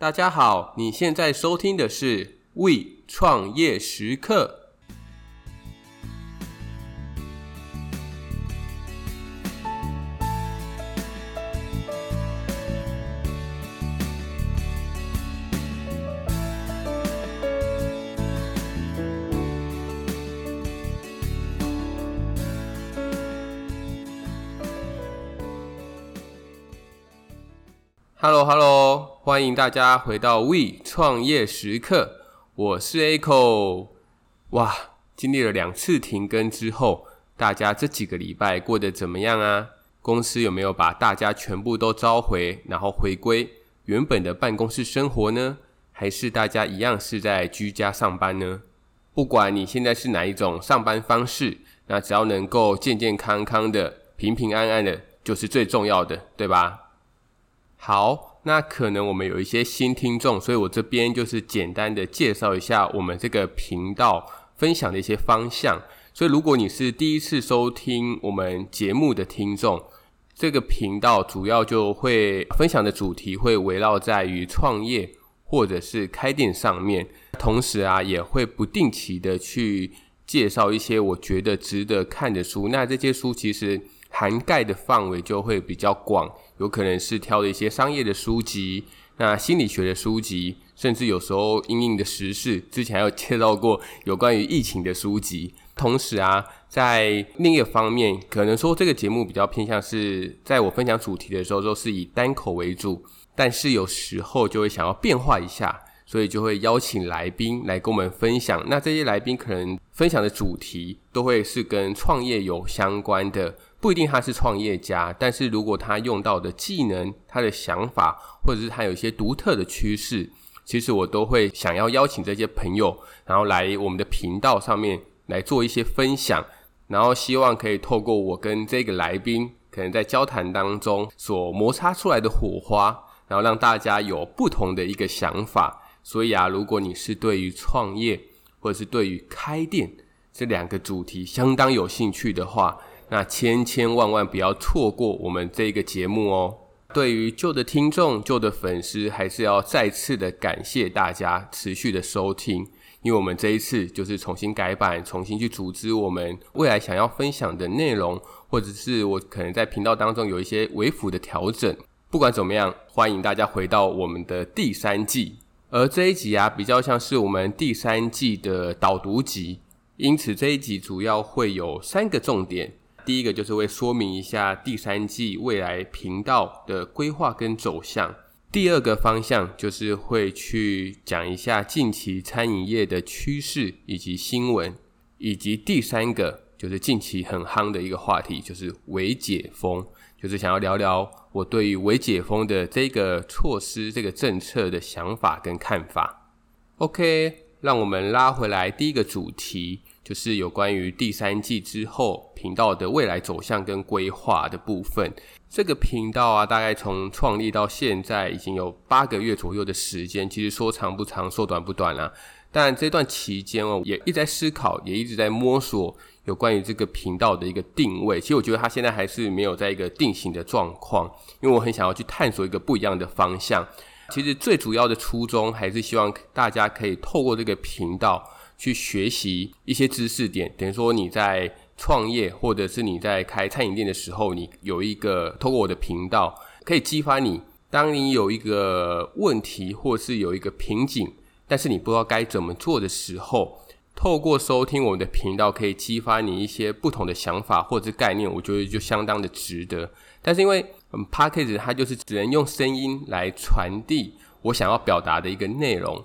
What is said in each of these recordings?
大家好，你现在收听的是 We 创业时刻。Hello，Hello，hello, 欢迎大家回到 We 创业时刻，我是 Echo。哇，经历了两次停更之后，大家这几个礼拜过得怎么样啊？公司有没有把大家全部都召回，然后回归原本的办公室生活呢？还是大家一样是在居家上班呢？不管你现在是哪一种上班方式，那只要能够健健康康的、平平安安的，就是最重要的，对吧？好，那可能我们有一些新听众，所以我这边就是简单的介绍一下我们这个频道分享的一些方向。所以如果你是第一次收听我们节目的听众，这个频道主要就会分享的主题会围绕在于创业或者是开店上面，同时啊也会不定期的去介绍一些我觉得值得看的书。那这些书其实涵盖的范围就会比较广。有可能是挑的一些商业的书籍，那心理学的书籍，甚至有时候因应的时事，之前还有介绍过有关于疫情的书籍。同时啊，在另一个方面，可能说这个节目比较偏向是在我分享主题的时候都是以单口为主，但是有时候就会想要变化一下，所以就会邀请来宾来跟我们分享。那这些来宾可能分享的主题都会是跟创业有相关的。不一定他是创业家，但是如果他用到的技能、他的想法，或者是他有一些独特的趋势，其实我都会想要邀请这些朋友，然后来我们的频道上面来做一些分享，然后希望可以透过我跟这个来宾可能在交谈当中所摩擦出来的火花，然后让大家有不同的一个想法。所以啊，如果你是对于创业或者是对于开店这两个主题相当有兴趣的话，那千千万万不要错过我们这个节目哦！对于旧的听众、旧的粉丝，还是要再次的感谢大家持续的收听，因为我们这一次就是重新改版、重新去组织我们未来想要分享的内容，或者是我可能在频道当中有一些微幅的调整。不管怎么样，欢迎大家回到我们的第三季，而这一集啊，比较像是我们第三季的导读集，因此这一集主要会有三个重点。第一个就是会说明一下第三季未来频道的规划跟走向。第二个方向就是会去讲一下近期餐饮业的趋势以及新闻，以及第三个就是近期很夯的一个话题，就是微解封，就是想要聊聊我对于微解封的这个措施、这个政策的想法跟看法。OK，让我们拉回来第一个主题。就是有关于第三季之后频道的未来走向跟规划的部分。这个频道啊，大概从创立到现在已经有八个月左右的时间，其实说长不长，说短不短啦。但这段期间哦，也一直在思考，也一直在摸索有关于这个频道的一个定位。其实我觉得它现在还是没有在一个定型的状况，因为我很想要去探索一个不一样的方向。其实最主要的初衷还是希望大家可以透过这个频道。去学习一些知识点，等于说你在创业或者是你在开餐饮店的时候，你有一个透过我的频道，可以激发你。当你有一个问题或是有一个瓶颈，但是你不知道该怎么做的时候，透过收听我们的频道，可以激发你一些不同的想法或者是概念，我觉得就相当的值得。但是因为嗯 Podcast 它就是只能用声音来传递我想要表达的一个内容。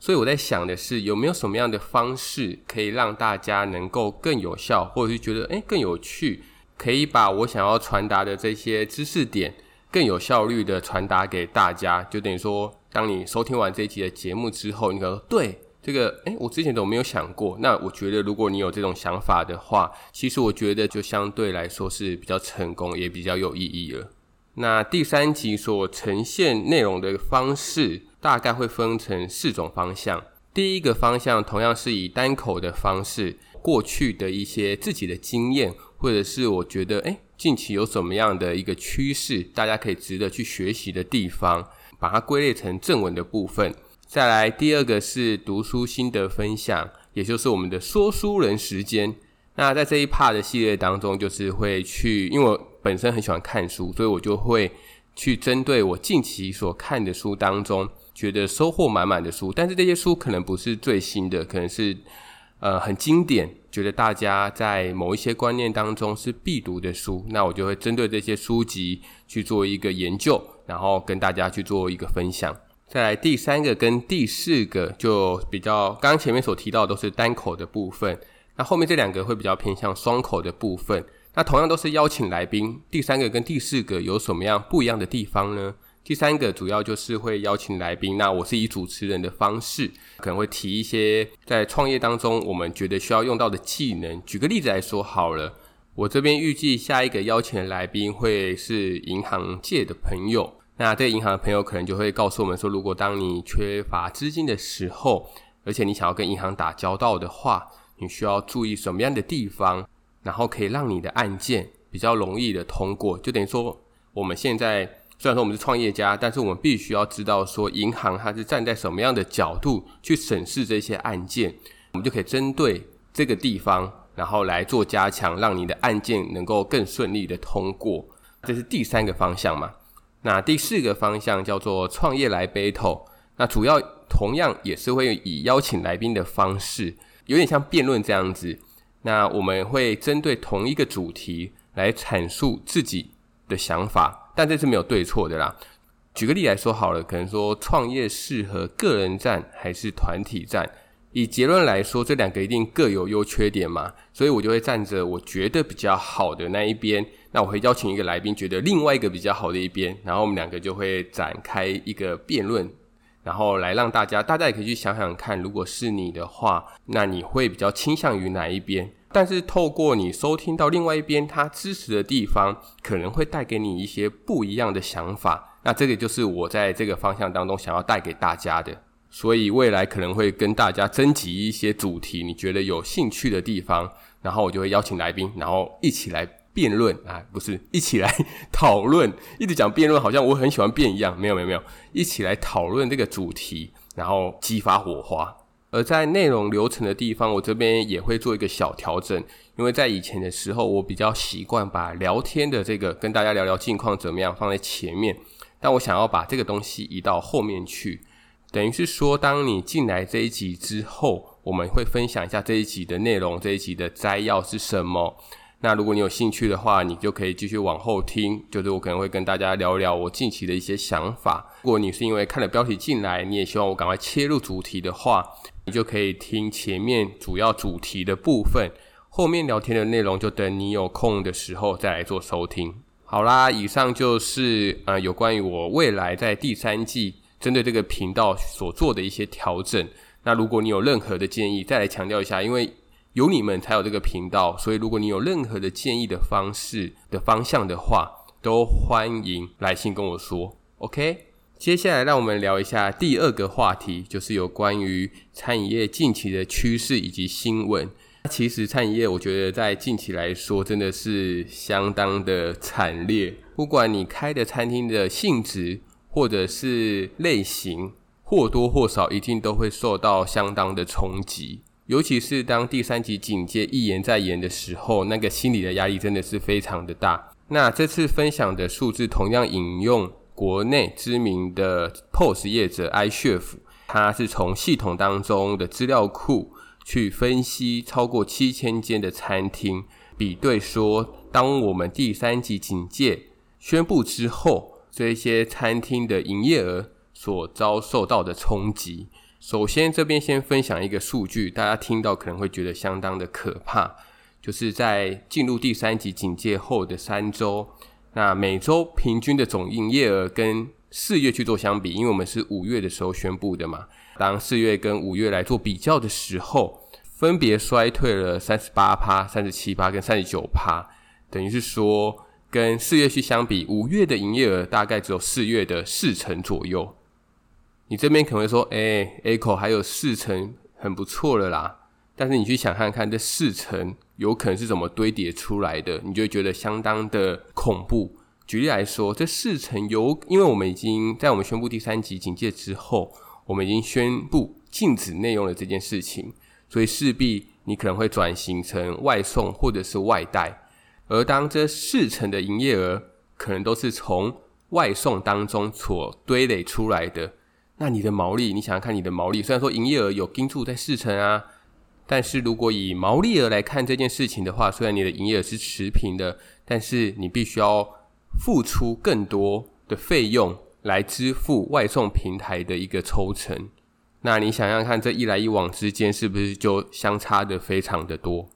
所以我在想的是，有没有什么样的方式可以让大家能够更有效，或者是觉得诶更有趣，可以把我想要传达的这些知识点更有效率的传达给大家。就等于说，当你收听完这一集的节目之后，你可能说对这个，诶我之前都没有想过。那我觉得，如果你有这种想法的话，其实我觉得就相对来说是比较成功，也比较有意义了。那第三集所呈现内容的方式，大概会分成四种方向。第一个方向同样是以单口的方式，过去的一些自己的经验，或者是我觉得，诶近期有什么样的一个趋势，大家可以值得去学习的地方。把它归类成正文的部分。再来第二个是读书心得分享，也就是我们的说书人时间。那在这一 part 的系列当中，就是会去，因为我本身很喜欢看书，所以我就会去针对我近期所看的书当中，觉得收获满满的书。但是这些书可能不是最新的，可能是呃很经典，觉得大家在某一些观念当中是必读的书。那我就会针对这些书籍去做一个研究，然后跟大家去做一个分享。再来第三个跟第四个就比较，刚刚前面所提到的都是单口的部分。那后面这两个会比较偏向双口的部分。那同样都是邀请来宾，第三个跟第四个有什么样不一样的地方呢？第三个主要就是会邀请来宾，那我是以主持人的方式，可能会提一些在创业当中我们觉得需要用到的技能。举个例子来说好了，我这边预计下一个邀请的来宾会是银行界的朋友。那这个银行的朋友可能就会告诉我们说，如果当你缺乏资金的时候，而且你想要跟银行打交道的话，你需要注意什么样的地方，然后可以让你的案件比较容易的通过。就等于说，我们现在虽然说我们是创业家，但是我们必须要知道说，银行它是站在什么样的角度去审视这些案件，我们就可以针对这个地方，然后来做加强，让你的案件能够更顺利的通过。这是第三个方向嘛。那第四个方向叫做创业来 battle，那主要同样也是会以邀请来宾的方式。有点像辩论这样子，那我们会针对同一个主题来阐述自己的想法，但这是没有对错的啦。举个例来说好了，可能说创业适合个人战还是团体战？以结论来说，这两个一定各有优缺点嘛，所以我就会站着我觉得比较好的那一边。那我会邀请一个来宾，觉得另外一个比较好的一边，然后我们两个就会展开一个辩论。然后来让大家，大家也可以去想想看，如果是你的话，那你会比较倾向于哪一边？但是透过你收听到另外一边他支持的地方，可能会带给你一些不一样的想法。那这个就是我在这个方向当中想要带给大家的。所以未来可能会跟大家征集一些主题，你觉得有兴趣的地方，然后我就会邀请来宾，然后一起来。辩论啊，不是一起来讨论，一直讲辩论，好像我很喜欢辩一样。没有，没有，没有，一起来讨论这个主题，然后激发火花。而在内容流程的地方，我这边也会做一个小调整，因为在以前的时候，我比较习惯把聊天的这个跟大家聊聊近况怎么样放在前面，但我想要把这个东西移到后面去，等于是说，当你进来这一集之后，我们会分享一下这一集的内容，这一集的摘要是什么。那如果你有兴趣的话，你就可以继续往后听。就是我可能会跟大家聊一聊我近期的一些想法。如果你是因为看了标题进来，你也希望我赶快切入主题的话，你就可以听前面主要主题的部分，后面聊天的内容就等你有空的时候再来做收听。好啦，以上就是呃有关于我未来在第三季针对这个频道所做的一些调整。那如果你有任何的建议，再来强调一下，因为。有你们才有这个频道，所以如果你有任何的建议的方式的方向的话，都欢迎来信跟我说。OK，接下来让我们聊一下第二个话题，就是有关于餐饮业近期的趋势以及新闻。其实餐饮业我觉得在近期来说真的是相当的惨烈，不管你开的餐厅的性质或者是类型，或多或少一定都会受到相当的冲击。尤其是当第三级警戒一延再延的时候，那个心理的压力真的是非常的大。那这次分享的数字同样引用国内知名的 POS 业者 iChef，它是从系统当中的资料库去分析超过七千间的餐厅，比对说，当我们第三级警戒宣布之后，这些餐厅的营业额所遭受到的冲击。首先，这边先分享一个数据，大家听到可能会觉得相当的可怕，就是在进入第三级警戒后的三周，那每周平均的总营业额跟四月去做相比，因为我们是五月的时候宣布的嘛，当四月跟五月来做比较的时候，分别衰退了三十八趴、三十七趴跟三十九趴，等于是说跟四月去相比，五月的营业额大概只有四月的四成左右。你这边可能会说，诶，Echo 还有四成，很不错了啦。但是你去想看看，这四成有可能是怎么堆叠出来的，你就觉得相当的恐怖，举例来说，这四成有，因为我们已经在我们宣布第三级警戒之后，我们已经宣布禁止内用了这件事情，所以势必你可能会转型成外送或者是外带。而当这四成的营业额可能都是从外送当中所堆垒出来的，那你的毛利，你想想看，你的毛利虽然说营业额有盯住在四成啊，但是如果以毛利额来看这件事情的话，虽然你的营业额是持平的，但是你必须要付出更多的费用来支付外送平台的一个抽成。那你想想看，这一来一往之间是不是就相差的非常的多？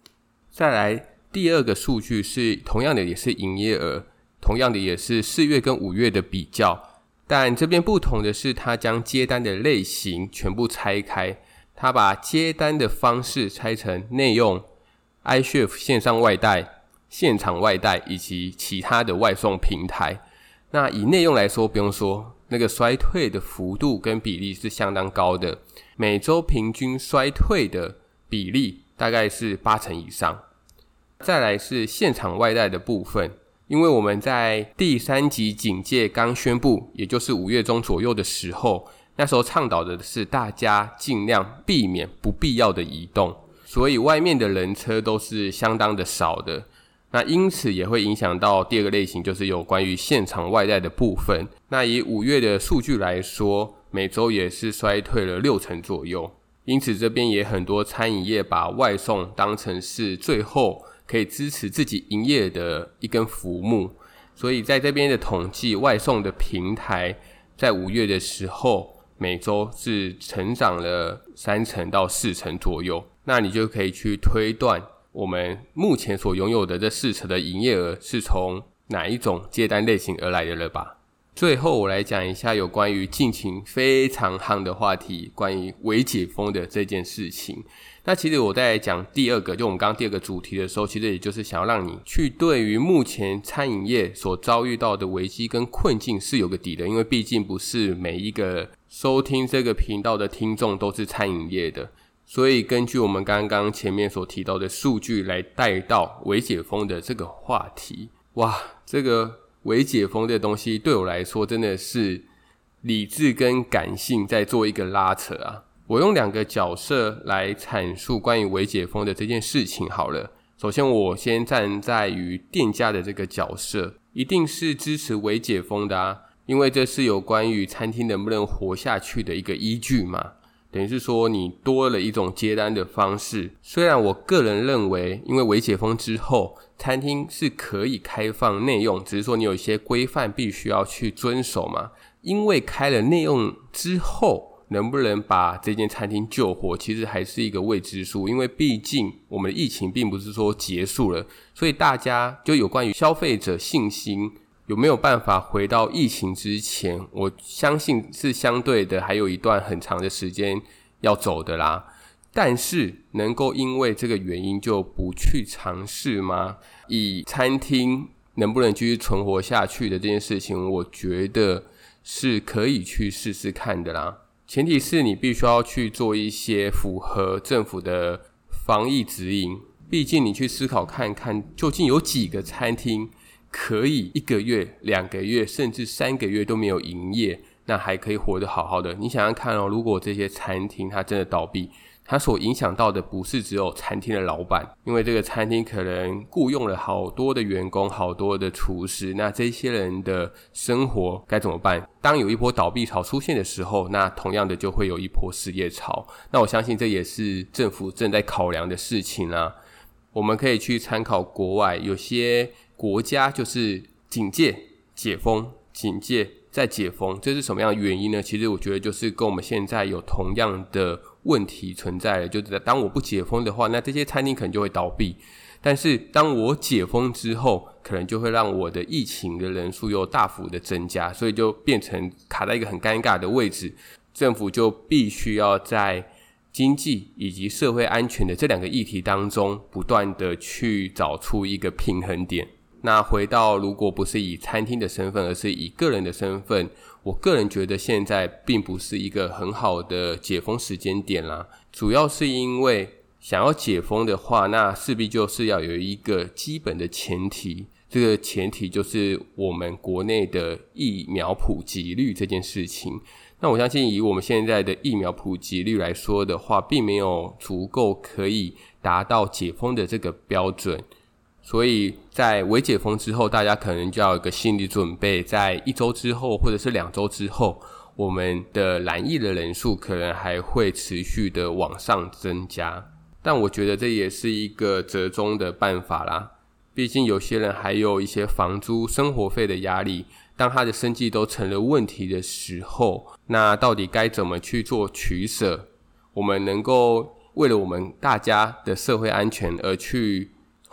再来第二个数据是同样的，也是营业额。同样的也是四月跟五月的比较，但这边不同的是，他将接单的类型全部拆开，他把接单的方式拆成内用、iChef 线上外带、现场外带以及其他的外送平台。那以内用来说，不用说，那个衰退的幅度跟比例是相当高的，每周平均衰退的比例大概是八成以上。再来是现场外带的部分。因为我们在第三级警戒刚宣布，也就是五月中左右的时候，那时候倡导的是大家尽量避免不必要的移动，所以外面的人车都是相当的少的。那因此也会影响到第二个类型，就是有关于现场外带的部分。那以五月的数据来说，每周也是衰退了六成左右。因此这边也很多餐饮业把外送当成是最后。可以支持自己营业的一根浮木，所以在这边的统计，外送的平台在五月的时候，每周是成长了三成到四成左右。那你就可以去推断，我们目前所拥有的这四成的营业额是从哪一种接单类型而来的了吧？最后，我来讲一下有关于近期非常夯的话题，关于微解封的这件事情。那其实我在讲第二个，就我们刚刚第二个主题的时候，其实也就是想要让你去对于目前餐饮业所遭遇到的危机跟困境是有个底的，因为毕竟不是每一个收听这个频道的听众都是餐饮业的，所以根据我们刚刚前面所提到的数据来带到微解封的这个话题，哇，这个。微解封这东西对我来说真的是理智跟感性在做一个拉扯啊！我用两个角色来阐述关于微解封的这件事情好了。首先，我先站在于店家的这个角色，一定是支持微解封的啊，因为这是有关于餐厅能不能活下去的一个依据嘛。等于是说，你多了一种接单的方式。虽然我个人认为，因为微解封之后，餐厅是可以开放内用，只是说你有一些规范必须要去遵守嘛。因为开了内用之后，能不能把这间餐厅救活，其实还是一个未知数。因为毕竟我们的疫情并不是说结束了，所以大家就有关于消费者信心。有没有办法回到疫情之前？我相信是相对的，还有一段很长的时间要走的啦。但是能够因为这个原因就不去尝试吗？以餐厅能不能继续存活下去的这件事情，我觉得是可以去试试看的啦。前提是你必须要去做一些符合政府的防疫指引。毕竟你去思考看看，究竟有几个餐厅。可以一个月、两个月，甚至三个月都没有营业，那还可以活得好好的。你想想看哦，如果这些餐厅它真的倒闭，它所影响到的不是只有餐厅的老板，因为这个餐厅可能雇佣了好多的员工、好多的厨师，那这些人的生活该怎么办？当有一波倒闭潮出现的时候，那同样的就会有一波失业潮。那我相信这也是政府正在考量的事情啊。我们可以去参考国外有些。国家就是警戒、解封、警戒再解封，这是什么样的原因呢？其实我觉得就是跟我们现在有同样的问题存在了。就是当我不解封的话，那这些餐厅可能就会倒闭；但是当我解封之后，可能就会让我的疫情的人数又大幅的增加，所以就变成卡在一个很尴尬的位置。政府就必须要在经济以及社会安全的这两个议题当中，不断的去找出一个平衡点。那回到，如果不是以餐厅的身份，而是以个人的身份，我个人觉得现在并不是一个很好的解封时间点啦。主要是因为想要解封的话，那势必就是要有一个基本的前提，这个前提就是我们国内的疫苗普及率这件事情。那我相信，以我们现在的疫苗普及率来说的话，并没有足够可以达到解封的这个标准。所以在微解封之后，大家可能就要有个心理准备，在一周之后或者是两周之后，我们的染疫的人数可能还会持续的往上增加。但我觉得这也是一个折中的办法啦。毕竟有些人还有一些房租、生活费的压力，当他的生计都成了问题的时候，那到底该怎么去做取舍？我们能够为了我们大家的社会安全而去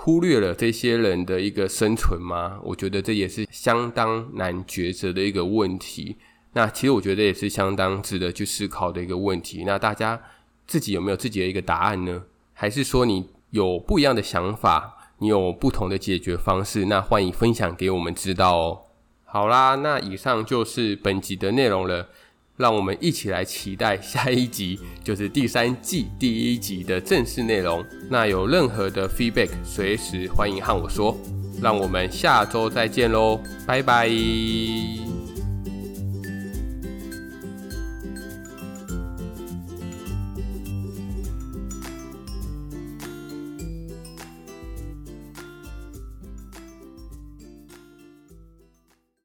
忽略了这些人的一个生存吗？我觉得这也是相当难抉择的一个问题。那其实我觉得也是相当值得去思考的一个问题。那大家自己有没有自己的一个答案呢？还是说你有不一样的想法？你有不同的解决方式？那欢迎分享给我们知道哦。好啦，那以上就是本集的内容了。让我们一起来期待下一集，就是第三季第一集的正式内容。那有任何的 feedback，随时欢迎和我说。让我们下周再见喽，拜拜。